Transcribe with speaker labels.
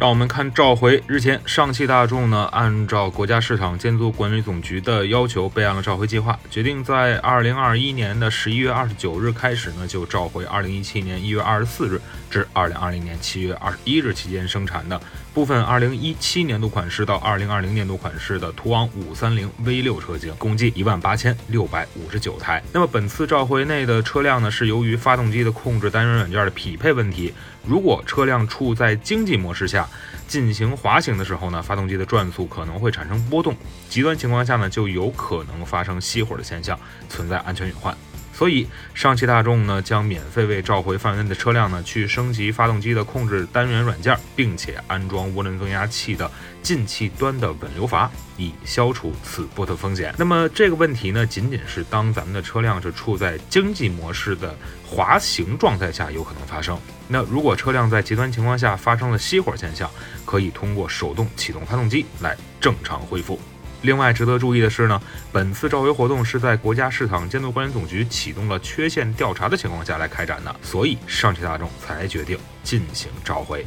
Speaker 1: 让我们看召回。日前，上汽大众呢，按照国家市场监督管理总局的要求，备案了召回计划，决定在二零二一年的十一月二十九日开始呢，就召回二零一七年一月二十四日至二零二零年七月二十一日期间生产的部分二零一七年度款式到二零二零年度款式的途昂五三零 V 六车型，共计一万八千六百五十九台。那么本次召回内的车辆呢，是由于发动机的控制单元软件的匹配问题，如果车辆处在经济模式下。进行滑行的时候呢，发动机的转速可能会产生波动，极端情况下呢，就有可能发生熄火的现象，存在安全隐患。所以，上汽大众呢将免费为召回范围内的车辆呢去升级发动机的控制单元软件，并且安装涡轮增压器的进气端的稳流阀，以消除此波的风险。那么这个问题呢，仅仅是当咱们的车辆是处在经济模式的滑行状态下有可能发生。那如果车辆在极端情况下发生了熄火现象，可以通过手动启动发动机来正常恢复。另外值得注意的是呢，本次召回活动是在国家市场监督管理总局启动了缺陷调查的情况下来开展的，所以上汽大众才决定进行召回。